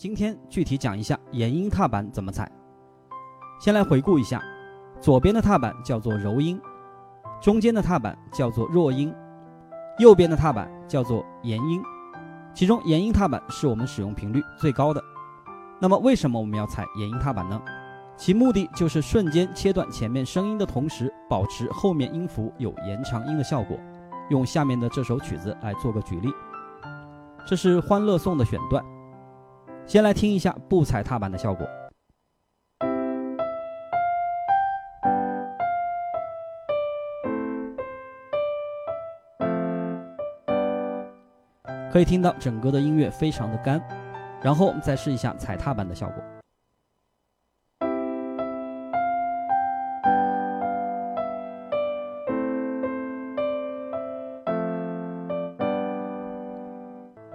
今天具体讲一下延音踏板怎么踩。先来回顾一下，左边的踏板叫做柔音，中间的踏板叫做弱音，右边的踏板叫做延音。其中延音踏板是我们使用频率最高的。那么为什么我们要踩延音踏板呢？其目的就是瞬间切断前面声音的同时，保持后面音符有延长音的效果。用下面的这首曲子来做个举例，这是《欢乐颂》的选段。先来听一下不踩踏板的效果。可以听到整个的音乐非常的干，然后我们再试一下踩踏板的效果。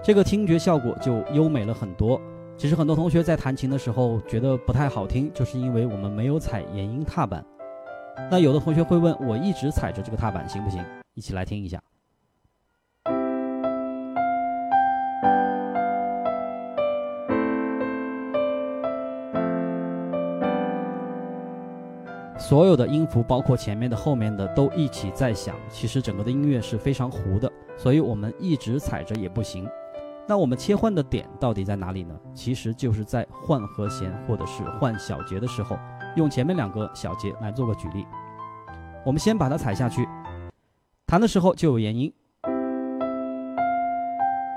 这个听觉效果就优美了很多。其实很多同学在弹琴的时候觉得不太好听，就是因为我们没有踩延音踏板。那有的同学会问，我一直踩着这个踏板行不行？一起来听一下。所有的音符，包括前面的、后面的，都一起在响。其实整个的音乐是非常糊的，所以我们一直踩着也不行。那我们切换的点到底在哪里呢？其实就是在换和弦或者是换小节的时候，用前面两个小节来做个举例。我们先把它踩下去，弹的时候就有延音。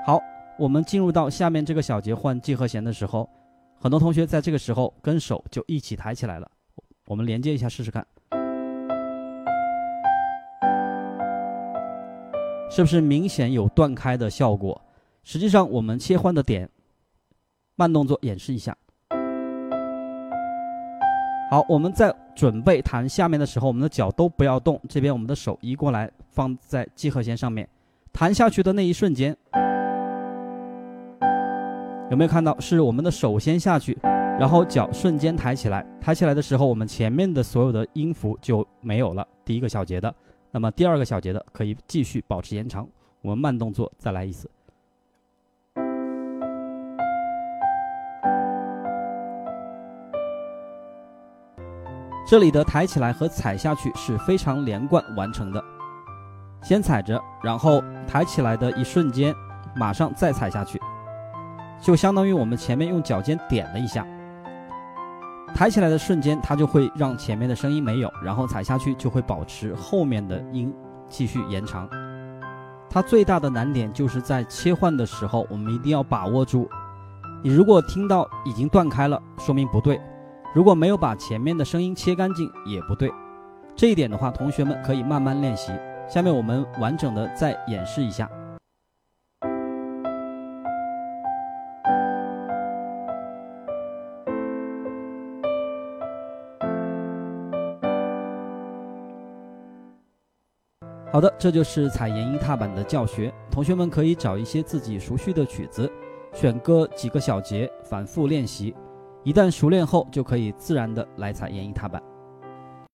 好，我们进入到下面这个小节换 G 和弦的时候，很多同学在这个时候跟手就一起抬起来了。我们连接一下试试看，是不是明显有断开的效果？实际上，我们切换的点，慢动作演示一下。好，我们在准备弹下面的时候，我们的脚都不要动，这边我们的手移过来，放在 G 和弦上面，弹下去的那一瞬间，有没有看到？是我们的手先下去，然后脚瞬间抬起来，抬起来的时候，我们前面的所有的音符就没有了。第一个小节的，那么第二个小节的可以继续保持延长。我们慢动作再来一次。这里的抬起来和踩下去是非常连贯完成的，先踩着，然后抬起来的一瞬间，马上再踩下去，就相当于我们前面用脚尖点了一下，抬起来的瞬间，它就会让前面的声音没有，然后踩下去就会保持后面的音继续延长。它最大的难点就是在切换的时候，我们一定要把握住。你如果听到已经断开了，说明不对。如果没有把前面的声音切干净也不对，这一点的话，同学们可以慢慢练习。下面我们完整的再演示一下。好的，这就是踩延音踏板的教学。同学们可以找一些自己熟悉的曲子，选个几个小节，反复练习。一旦熟练后，就可以自然的来踩演绎踏板。